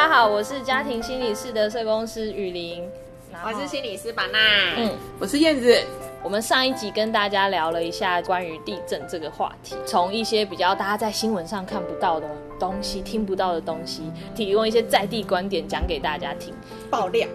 大家好，我是家庭心理室的社工师雨林，我是心理师板娜，嗯，我是燕子。我们上一集跟大家聊了一下关于地震这个话题，从一些比较大家在新闻上看不到的东西、听不到的东西，提供一些在地观点讲给大家听。爆料，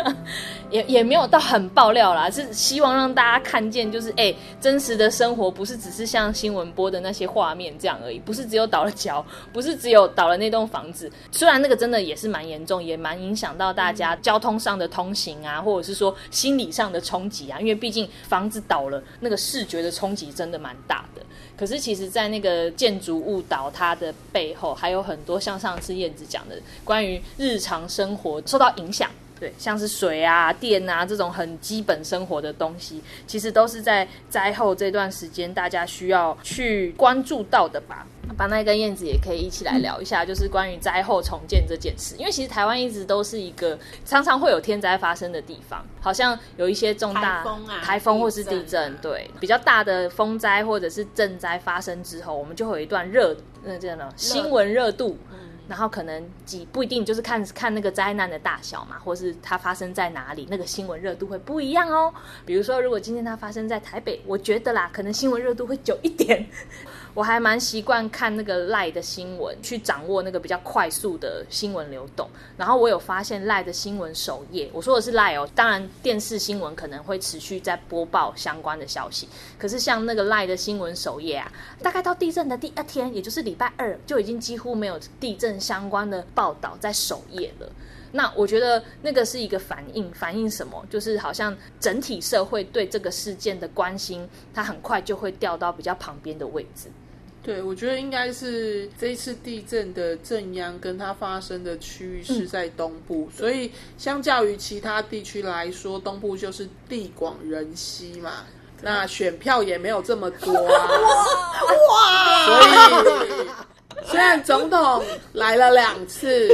也也没有到很爆料啦，是希望让大家看见，就是哎、真实的生活不是只是像新闻播的那些画面这样而已，不是只有倒了脚，不是只有倒了那栋房子。虽然那个真的也是蛮严重，也蛮影响到大家交通上的通行啊，或者是说心理上的冲击啊，因为毕竟房子倒了，那个视觉的冲击真的蛮大的。可是其实，在那个建筑物倒塌的背后，还有很多像上次燕子讲的，关于日常生活受到影响。对，像是水啊、电啊这种很基本生活的东西，其实都是在灾后这段时间大家需要去关注到的吧。巴奈跟燕子也可以一起来聊一下，就是关于灾后重建这件事。因为其实台湾一直都是一个常常会有天灾发生的地方，好像有一些重大台风啊台风或是地地震震啊，对比较大的风灾或者是震灾发生之后，我们就会有一段热，那叫什么新闻热度。然后可能几不一定就是看看那个灾难的大小嘛，或是它发生在哪里，那个新闻热度会不一样哦。比如说，如果今天它发生在台北，我觉得啦，可能新闻热度会久一点。我还蛮习惯看那个赖的新闻，去掌握那个比较快速的新闻流动。然后我有发现赖的新闻首页，我说的是赖哦，当然电视新闻可能会持续在播报相关的消息，可是像那个赖的新闻首页啊，大概到地震的第二天，也就是礼拜二，就已经几乎没有地震相关的报道在首页了。那我觉得那个是一个反应，反映什么？就是好像整体社会对这个事件的关心，它很快就会掉到比较旁边的位置。对，我觉得应该是这一次地震的震央跟它发生的区域是在东部，所以相较于其他地区来说，东部就是地广人稀嘛。那选票也没有这么多啊，哇！所以虽然总统来了两次，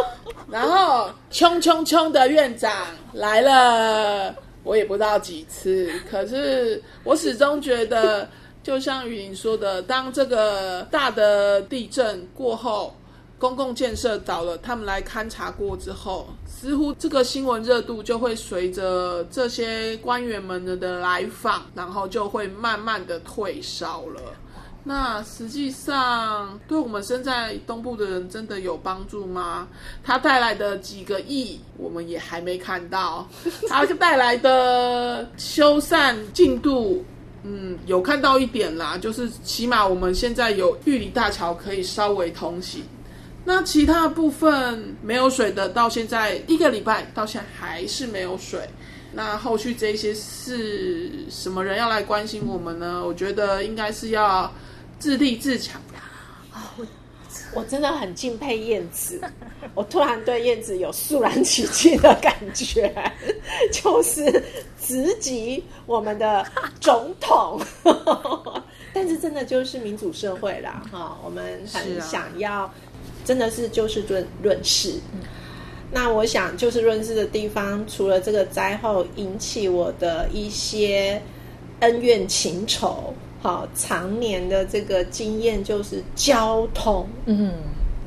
然后冲冲冲的院长来了，我也不知道几次，可是我始终觉得。就像雨林说的，当这个大的地震过后，公共建设倒了，他们来勘察过之后，似乎这个新闻热度就会随着这些官员们的的来访，然后就会慢慢的退烧了。那实际上对我们身在东部的人真的有帮助吗？它带来的几个亿，我们也还没看到。它带来的修缮进度。嗯，有看到一点啦，就是起码我们现在有玉里大桥可以稍微通行。那其他部分没有水的，到现在一个礼拜到现在还是没有水。那后续这些是什么人要来关心我们呢？我觉得应该是要自立自强。我真的很敬佩燕子，我突然对燕子有肃然起敬的感觉，就是直击我们的总统。但是真的就是民主社会啦，哈，我们很想要，真的是就事论论事。那我想就事论事的地方，除了这个灾后引起我的一些恩怨情仇，好常年的这个经验就是交通。嗯，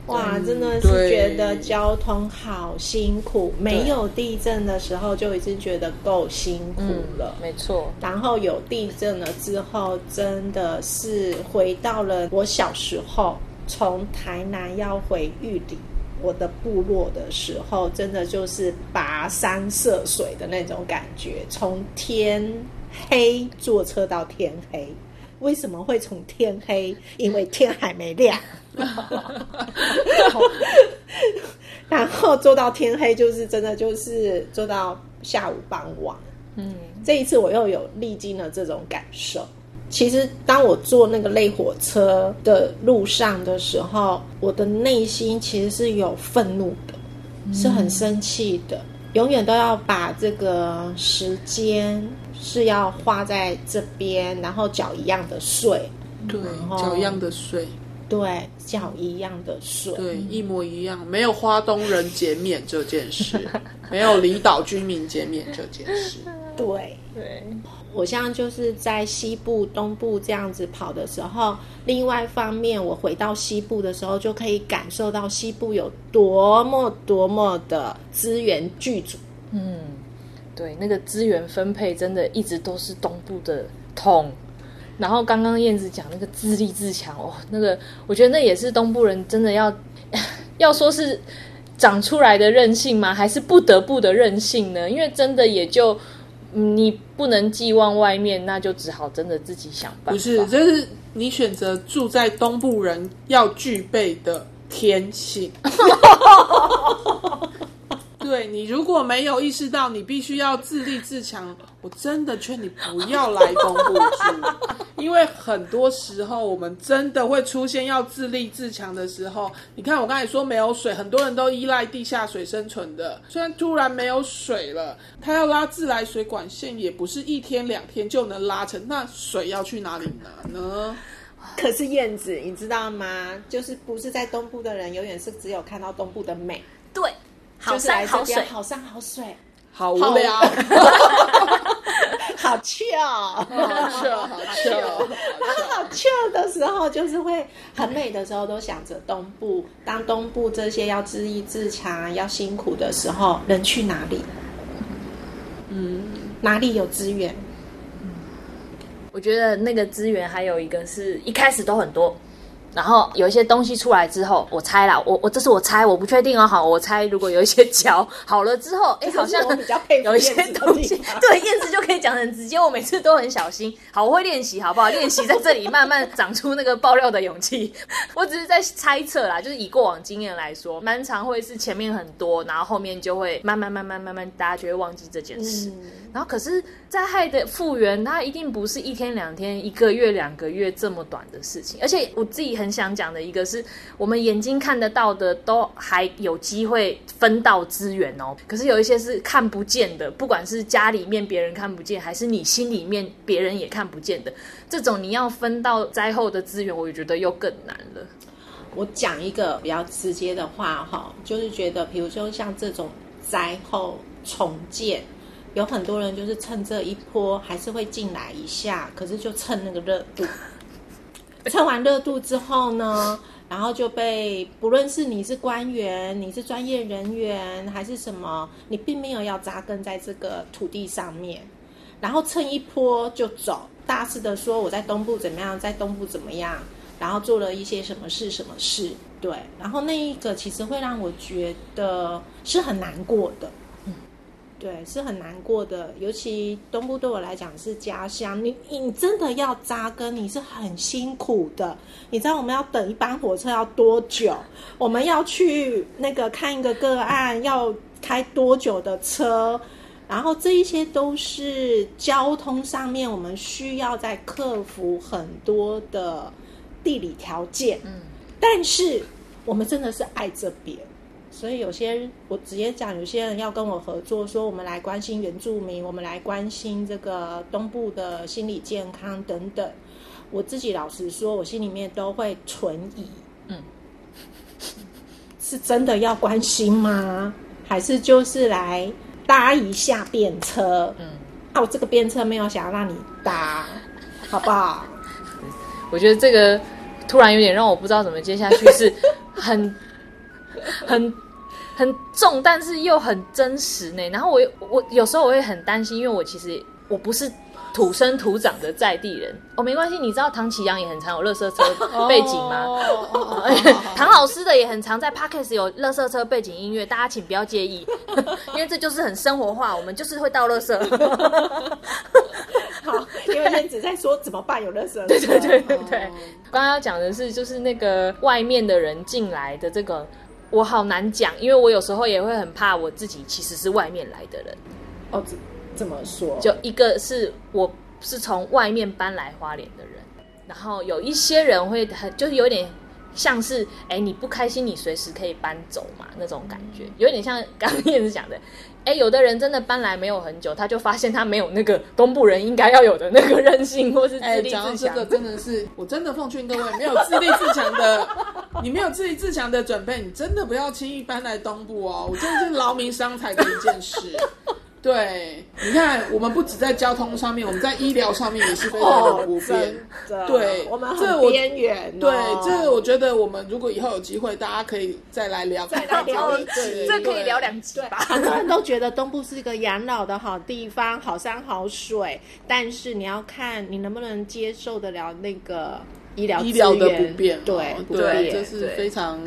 哇，嗯真的是觉得交通好辛苦，没有地震的时候就已经觉得够辛苦了。没错，然后有地震了之后，真的是回到了我小时候，从台南要回玉里我的部落的时候，真的就是跋山涉水的那种感觉，从天黑坐车到天黑。为什么会从天黑？因为天还没亮。然后做到天黑，就是真的就是做到下午傍晚。嗯，这一次我又有历经了这种感受。其实当我坐那个类火车的路上的时候，我的内心其实是有愤怒的，是很生气的。永远都要把这个时间是要花在这边，然后缴一样的税，对后，缴一样的税，对，缴一样的税，对，一模一样，没有花东人减免这件事，没有离岛居民减免这件事。对，对，我现在就是在西部、东部这样子跑的时候，另外一方面，我回到西部的时候，就可以感受到西部有多么多么的资源具足。嗯，对，那个资源分配真的一直都是东部的痛。然后刚刚燕子讲那个自立自强哦，那个我觉得那也是东部人真的要 要说是长出来的韧性吗？还是不得不的韧性呢？因为真的也就你不能寄望外面，那就只好真的自己想办法。不是，这是你选择住在东部人要具备的天性。对你如果没有意识到你必须要自立自强，我真的劝你不要来东部住，因为很多时候我们真的会出现要自立自强的时候。你看我刚才说没有水，很多人都依赖地下水生存的，虽然突然没有水了，他要拉自来水管线也不是一天两天就能拉成，那水要去哪里拿呢？可是燕子，你知道吗？就是不是在东部的人，永远是只有看到东部的美。对。好山好水，好山好水，好无聊，好俏，好俏，好笑，好俏的时候，就是会很美的时候，都想着东部。当东部这些要自立自强、要辛苦的时候，人去哪里？嗯，哪里有资源？我觉得那个资源还有一个是一开始都很多。然后有一些东西出来之后，我猜啦，我我这是我猜，我不确定哦。好，我猜如果有一些桥好了之后，哎，好像有一些东西，对，燕子就可以讲很直接。我每次都很小心，好，我会练习，好不好？练习在这里慢慢长出那个爆料的勇气。我只是在猜测啦，就是以过往经验来说，蛮常会是前面很多，然后后面就会慢慢慢慢慢慢，大家就会忘记这件事。然后可是灾害的复原，它一定不是一天两天、一个月两个月这么短的事情，而且我自己很。想讲的一个是我们眼睛看得到的，都还有机会分到资源哦。可是有一些是看不见的，不管是家里面别人看不见，还是你心里面别人也看不见的，这种你要分到灾后的资源，我也觉得又更难了。我讲一个比较直接的话哈，就是觉得，比如说像这种灾后重建，有很多人就是趁这一波还是会进来一下，可是就趁那个热度。蹭完热度之后呢，然后就被不论是你是官员，你是专业人员，还是什么，你并没有要扎根在这个土地上面，然后蹭一波就走，大肆的说我在东部怎么样，在东部怎么样，然后做了一些什么事什么事，对，然后那一个其实会让我觉得是很难过的。对，是很难过的，尤其东部对我来讲是家乡。你你真的要扎根，你是很辛苦的。你知道我们要等一班火车要多久？我们要去那个看一个个案要开多久的车？然后这一些都是交通上面我们需要在克服很多的地理条件。嗯，但是我们真的是爱这边。所以有些我直接讲，有些人要跟我合作，说我们来关心原住民，我们来关心这个东部的心理健康等等。我自己老实说，我心里面都会存疑，嗯，是真的要关心吗？还是就是来搭一下便车？嗯，那我这个便车没有想要让你搭，好不好？我觉得这个突然有点让我不知道怎么接下去，是很很。很重，但是又很真实呢。然后我我有时候我会很担心，因为我其实我不是土生土长的在地人。哦，没关系，你知道唐启阳也很常有乐色车背景吗？唐老师的也很常在 Parkes 有乐色车背景音乐，大家请不要介意，因为这就是很生活化，我们就是会倒乐色。好，因为燕子在说怎么办有乐色。对对对对对，刚刚要讲的是就是那个外面的人进来的这个。我好难讲，因为我有时候也会很怕我自己其实是外面来的人。哦，怎怎么说？就一个是我是从外面搬来花莲的人，然后有一些人会很就是有点像是，哎，你不开心，你随时可以搬走嘛那种感觉，有点像刚刚燕子讲的。哎，有的人真的搬来没有很久，他就发现他没有那个东部人应该要有的那个韧性，或是自立自强。这个真的是，我真的奉劝各位，没有自立自强的，你没有自立自强的准备，你真的不要轻易搬来东部哦。我真的是劳民伤财的一件事。对，你看，我们不止在交通上面，我们在医疗上面也是非常的不便。哦对我们很边缘哦。对，这个我觉得我们如果以后有机会，大家可以再来聊，再来聊一集，这可以聊对两集吧？很多人都觉得东部是一个养老的好地方，好山好水，但是你要看你能不能接受得了那个医疗医疗的不便哦，对不对，这是非常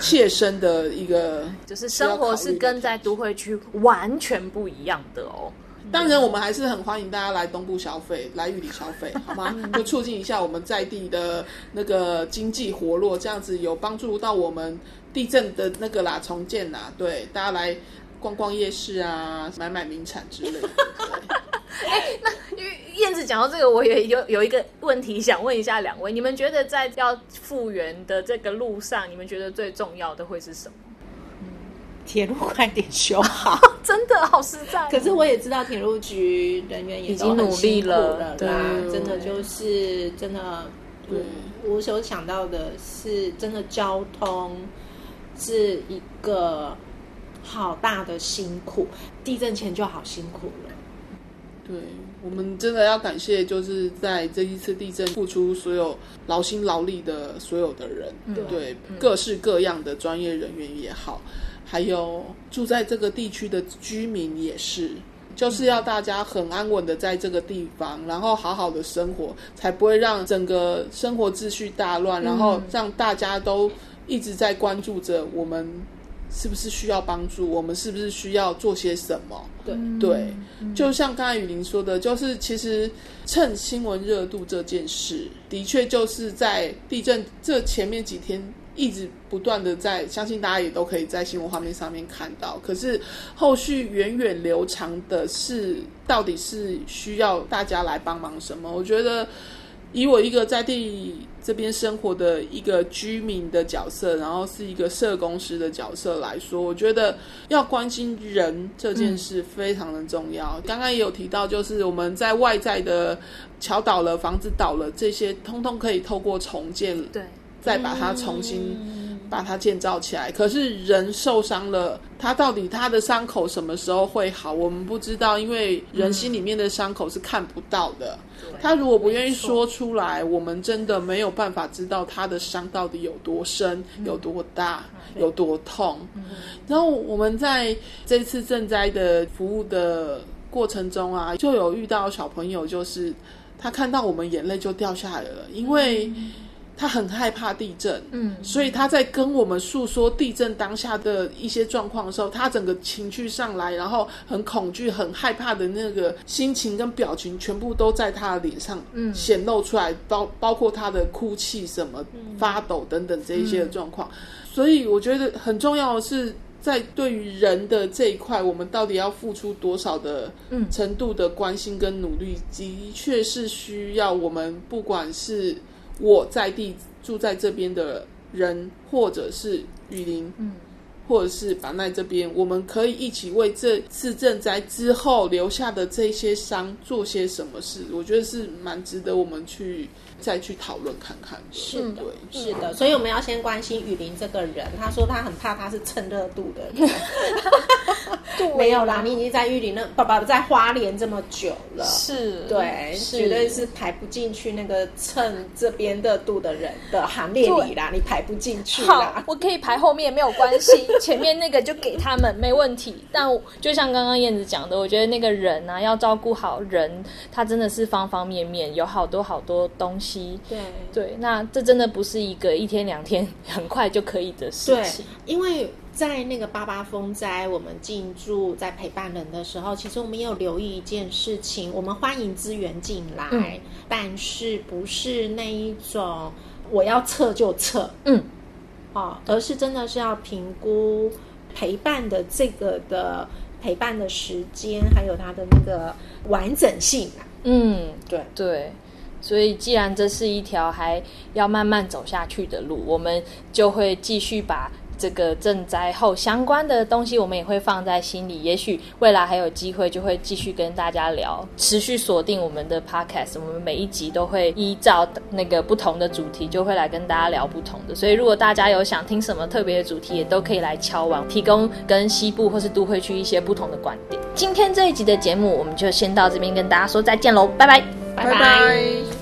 切身的一个，就是生活是跟在都会区完全不一样的哦。当然，我们还是很欢迎大家来东部消费，来玉里消费，好吗？就促进一下我们在地的那个经济活络，这样子有帮助到我们地震的那个啦重建啦。对，大家来逛逛夜市啊，买买名产之类的。哎，那因为燕子讲到这个，我也有有一个问题想问一下两位，你们觉得在要复原的这个路上，你们觉得最重要的会是什么？铁路快点修好。真的好实在，可是我也知道铁路局人员也已经努力了啦，真的就是真的，我所想到的是，真的交通是一个好大的辛苦，地震前就好辛苦了。对，我们真的要感谢，就是在这一次地震付出所有劳心劳力的所有的人，对，各式各样的专业人员也好，还有住在这个地区的居民也是。就是要大家很安稳的在这个地方，然后好好的生活，才不会让整个生活秩序大乱，然后让大家都一直在关注着我们是不是需要帮助，我们是不是需要做些什么。对，对，就像刚才雨林说的，就是其实趁新闻热度这件事，的确就是在地震这前面几天一直不断的在，相信大家也都可以在新闻画面上面看到。可是后续源远流长的是，到底是需要大家来帮忙什么？我觉得。以我一个在地这边生活的一个居民的角色，然后是一个社工师的角色来说，我觉得要关心人这件事非常的重要。刚刚也有提到，就是我们在外在的桥倒了、房子倒了，这些通通可以透过重建，对，再把它重新把它建造起来。可是人受伤了，他到底他的伤口什么时候会好？我们不知道，因为人心里面的伤口是看不到的。他如果不愿意说出来，我们真的没有办法知道他的伤到底有多深、有多大、有多痛。然后我们在这次赈灾的服务的过程中啊，就有遇到小朋友，就是他看到我们眼泪就掉下来了，因为他很害怕地震，嗯，所以他在跟我们诉说地震当下的一些状况的时候，他整个情绪上来，然后很恐惧、很害怕的那个心情跟表情，全部都在他的脸上嗯显露出来，包包括他的哭泣、什么发抖等等这一些的状况。所以我觉得很重要的是。在对于人的这一块，我们到底要付出多少的程度的关心跟努力，的确是需要我们不管是我在地住在这边的人，或者是雨林，嗯，或者是板奈这边，我们可以一起为这次赈灾之后留下的这些伤做些什么事。我觉得是蛮值得我们去再去讨论看看的。是的对，是的，所以我们要先关心雨林这个人。他说他很怕他是蹭热度的人，没有啦，你已经在玉林那爸爸在花莲这么久了，是，对，是绝对是排不进去那个蹭这边热度的人的行列里啦，你排不进去好啦，。我可以排后面没有关系，前面那个就给他们没问题。但就像刚刚燕子讲的，我觉得那个人啊，要照顾好人，他真的是方方面面，有好多好多东西。对对，那这真的不是一个一天两天很快就可以的事对情。，因为在那个八八风灾，我们进驻在陪伴人的时候，其实我们也有留意一件事情，我们欢迎资源进来，嗯但是不是那一种我要撤就撤，嗯，哦，而是真的是要评估陪伴的这个的陪伴的时间，还有它的那个完整性啊。嗯，对对。所以，既然这是一条还要慢慢走下去的路，我们就会继续把这个赈灾后相关的东西，我们也会放在心里。也许未来还有机会，就会继续跟大家聊，持续锁定我们的 podcast。我们每一集都会依照那个不同的主题，就会来跟大家聊不同的。所以，如果大家有想听什么特别的主题，也都可以来敲完，提供跟西部或是都会区一些不同的观点。今天这一集的节目，我们就先到这边跟大家说再见喽，拜拜，拜拜。